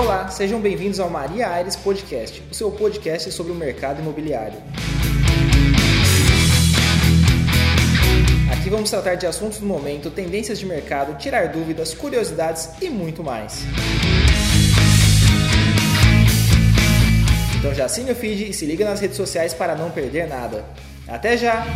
Olá, sejam bem-vindos ao Maria Aires Podcast, o seu podcast sobre o mercado imobiliário. Aqui vamos tratar de assuntos do momento, tendências de mercado, tirar dúvidas, curiosidades e muito mais. Então já assine o feed e se liga nas redes sociais para não perder nada. Até já!